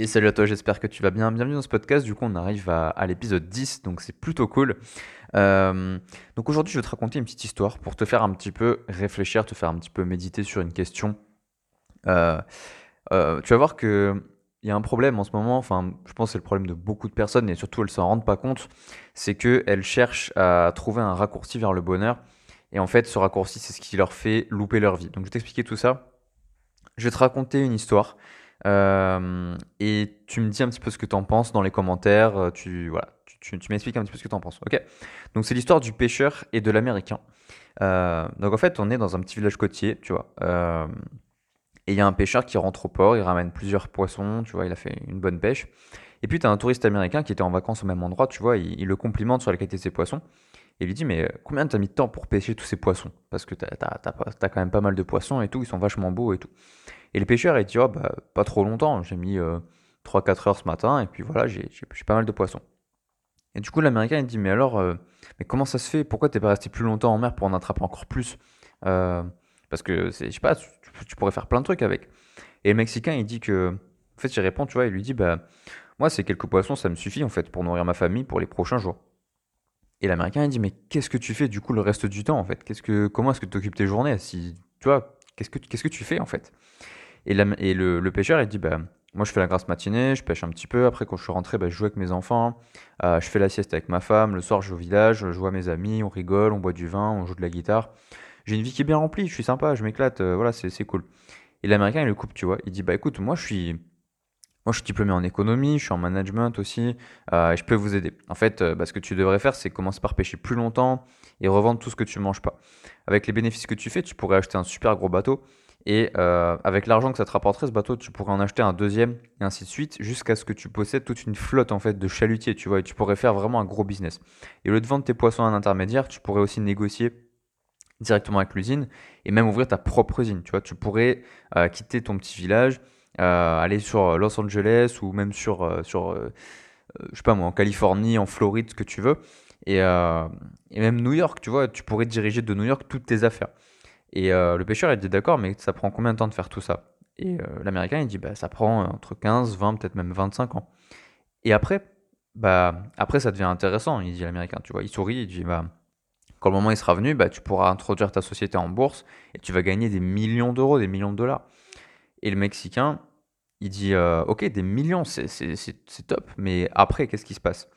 Et salut à toi, j'espère que tu vas bien. Bienvenue dans ce podcast. Du coup, on arrive à, l'épisode 10, donc c'est plutôt cool. Euh, donc aujourd'hui, je vais te raconter une petite histoire pour te faire un petit peu réfléchir, te faire un petit peu méditer sur une question. Euh, euh, tu vas voir que il y a un problème en ce moment, enfin, je pense que c'est le problème de beaucoup de personnes, et surtout elles s'en rendent pas compte, c'est qu'elles cherchent à trouver un raccourci vers le bonheur. Et en fait, ce raccourci, c'est ce qui leur fait louper leur vie. Donc je vais t'expliquer tout ça. Je vais te raconter une histoire. Euh, et tu me dis un petit peu ce que tu en penses dans les commentaires. Euh, tu, voilà, tu, m'expliques un petit peu ce que tu en penses. Ok? Donc, c'est l'histoire du pêcheur et de l'américain. Euh, donc, en fait, on est dans un petit village côtier, tu vois. et il y a un pêcheur qui rentre au port, il ramène plusieurs poissons, tu vois, il a fait une bonne pêche. Et puis, tu as un touriste américain qui était en vacances au même endroit, tu vois, il, le complimente sur la qualité de ses poissons. Et lui dit, mais combien t'as mis de temps pour pêcher tous ces poissons? Parce que t'as as, quand même pas mal de poissons et tout, ils sont vachement beaux et tout. Et le pêcheur, il dit, oh, bah, pas trop longtemps, j'ai mis 3-4 euh, heures ce matin, et puis voilà, j'ai pas mal de poissons. Et du coup, l'Américain, il dit, mais alors, euh, mais comment ça se fait? Pourquoi t'es pas resté plus longtemps en mer pour en attraper encore plus? Euh, Parce que, je sais pas, tu, pourrais faire plein de trucs avec. Et le Mexicain, il dit que, en fait, il répond, tu vois, il lui dit, bah, moi, ces quelques poissons, ça me suffit, en fait, pour nourrir ma famille pour les prochains jours. Et l'Américain, il dit, mais qu'est-ce que tu fais, du coup, le reste du temps, en fait? Qu'est-ce que, Comment est-ce que tu occupes tes journées si, Tu vois, qu'est-ce que, qu'est-ce que tu fais, en fait? Et, le, pêcheur, il dit, bah, moi je fais la grasse matinée, je pêche un petit peu, après quand je suis rentré, bah, je joue avec mes enfants, euh, je fais la sieste avec ma femme, le soir je vais au village, je vois mes amis, on rigole, on boit du vin, on joue de la guitare. J'ai une vie qui est bien remplie, je suis sympa, je m'éclate, euh, voilà, c'est cool. Et l'américain, il le coupe, tu vois. Il dit, bah écoute, moi je suis, moi, je suis diplômé en économie, je suis en management aussi, euh, je peux vous aider. En fait, bah, ce que tu devrais faire, c'est commencer par pêcher plus longtemps et revendre tout ce que tu manges pas. Avec les bénéfices que tu fais, tu pourrais acheter un super gros bateau et euh, avec l'argent que ça te rapporterait, ce bateau, tu pourrais en acheter un deuxième, et ainsi de suite, jusqu'à ce que tu possèdes toute une flotte en fait de chalutiers, tu vois, et tu pourrais faire vraiment un gros business. Et au lieu de vendre tes poissons à un intermédiaire, tu pourrais aussi négocier directement avec l'usine et même ouvrir ta propre usine, tu vois. Tu pourrais euh, quitter ton petit village, euh, aller sur Los Angeles ou même sur, je sais pas moi, en Californie, en Floride, ce que tu veux. Et même New York, tu vois, tu pourrais diriger de New York toutes tes affaires. Et euh, le pêcheur, il dit d'accord, mais ça prend combien de temps de faire tout ça? Et euh, l'américain, il dit bah, ça prend entre 15, 20, peut-être même 25 ans. Et après, bah, après, ça devient intéressant, il dit l'américain, tu vois. Il sourit, il dit bah, quand le moment il sera venu, bah, tu pourras introduire ta société en bourse et tu vas gagner des millions d'euros, des millions de dollars. Et le Mexicain, il dit euh, ok, des millions, c'est top, mais après, qu'est-ce qui se passe?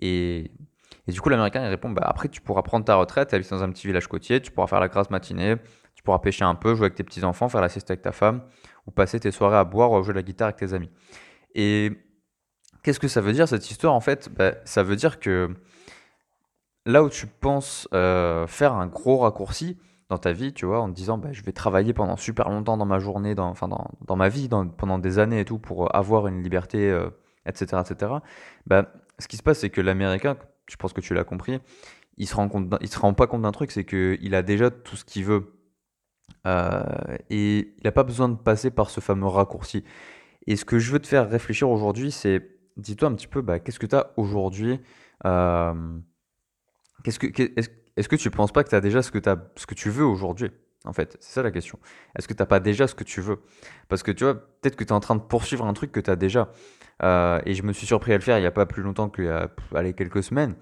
Et et du coup, l'Américain, il répond bah, après, tu pourras prendre ta retraite, habiter dans un petit village côtier, tu pourras faire la grasse matinée, tu pourras pêcher un peu, jouer avec tes petits-enfants, faire la sieste avec ta femme, ou passer tes soirées à boire ou jouer de la guitare avec tes amis. Et qu'est-ce que ça veut dire cette histoire En fait, bah, ça veut dire que là où tu penses euh, faire un gros raccourci dans ta vie, tu vois, en te disant bah, je vais travailler pendant super longtemps dans ma journée, dans, enfin dans, dans ma vie, pendant des années et tout, pour avoir une liberté, etc., euh, etc., bah, ce qui se passe, c'est que l'Américain, je pense que tu l'as compris, il se rend compte, il se rend pas compte d'un truc, c'est qu'il a déjà tout ce qu'il veut. Euh, et il n'a pas besoin de passer par ce fameux raccourci. Et ce que je veux te faire réfléchir aujourd'hui, c'est dis-toi un petit peu, bah, qu'est-ce que tu as aujourd'hui euh, Est-ce que tu ne penses pas que tu as déjà ce que, as, ce que tu veux aujourd'hui? En fait, c'est ça la question. Est-ce que tu n'as pas déjà ce que tu veux? Parce que tu vois, peut-être que tu es en train de poursuivre un truc que tu as déjà. Euh, et je me suis surpris à le faire il n'y a pas plus longtemps qu'il y a quelques semaines,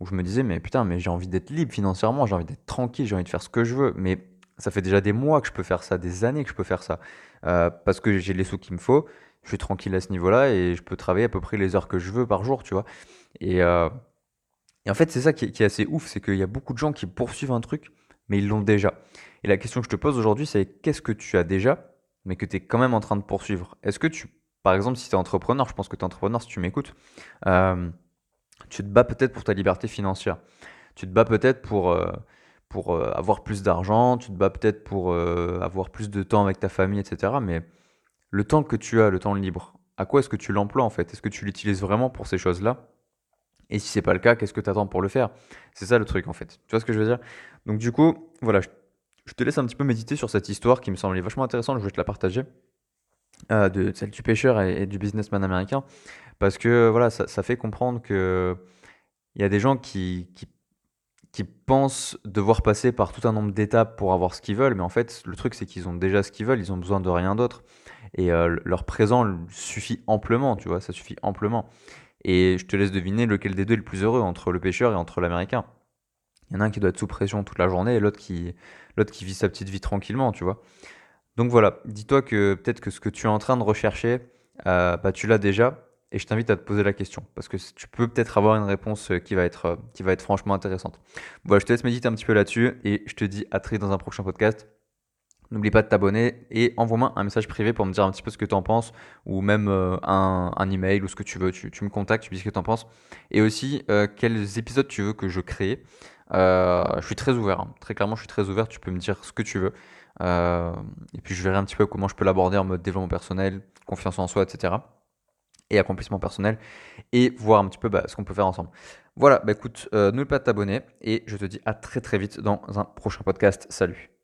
où je me disais, mais putain, mais j'ai envie d'être libre financièrement, j'ai envie d'être tranquille, j'ai envie de faire ce que je veux. Mais ça fait déjà des mois que je peux faire ça, des années que je peux faire ça. Euh, parce que j'ai les sous qu'il me faut, je suis tranquille à ce niveau-là et je peux travailler à peu près les heures que je veux par jour, tu vois. Et, euh, en fait, c'est ça qui est, qui est assez ouf, c'est qu'il y a beaucoup de gens qui poursuivent un truc, mais ils l'ont déjà. Et la question que je te pose aujourd'hui, c'est qu'est-ce que tu as déjà, mais que tu es quand même en train de poursuivre? Est-ce que tu par exemple, si tu es entrepreneur, je pense que tu es entrepreneur si tu m'écoutes, euh, tu te bats peut-être pour ta liberté financière. Tu te bats peut-être pour, euh, pour euh, avoir plus d'argent, tu te bats peut-être pour avoir plus de temps avec ta famille, etc. Mais le temps que tu as, le temps libre, à quoi est-ce que tu l'emploies en fait? Est-ce que tu l'utilises vraiment pour ces choses-là? Et si c'est pas le cas, qu'est-ce que tu attends pour le faire? C'est ça le truc en fait. Tu vois ce que je veux dire? Donc du coup, voilà, je te laisse un petit peu méditer sur cette histoire qui me semblait vachement intéressante, je vais te la partager. Euh, celle du pêcheur et, du businessman américain, parce que voilà, ça, fait comprendre que il y a des gens qui, pensent devoir passer par tout un nombre d'étapes pour avoir ce qu'ils veulent, mais en fait, le truc c'est qu'ils ont déjà ce qu'ils veulent, ils ont besoin de rien d'autre. Et leur présent suffit amplement, tu vois, ça suffit amplement. Et je te laisse deviner lequel des deux est le plus heureux, entre le pêcheur et entre l'américain. Il y en a un qui doit être sous pression toute la journée et l'autre qui, l'autre qui vit sa petite vie tranquillement, tu vois. Donc voilà, dis-toi que peut-être que ce que tu es en train de rechercher, euh, bah, tu l'as déjà et je t'invite à te poser la question parce que tu peux peut-être avoir une réponse euh, qui va être, euh, qui va être franchement intéressante. Voilà, je te laisse méditer un petit peu là-dessus et je te dis à très dans un prochain podcast. N'oublie pas de t'abonner et envoie-moi un message privé pour me dire un petit peu ce que tu en penses ou même un, un, email ou ce que tu veux. Tu, me contactes, tu me dis ce que tu en penses. Et aussi, quels épisodes tu veux que je crée. je suis très ouvert, hein. très clairement, je suis très ouvert. Tu peux me dire ce que tu veux. et puis, je verrai un petit peu comment je peux l'aborder en mode développement personnel, confiance en soi, etc. Et accomplissement personnel, et voir un petit peu bah, ce qu'on peut faire ensemble. Voilà, bah écoute, euh, n'oublie pas de t'abonner, et je te dis à très très vite dans un prochain podcast. Salut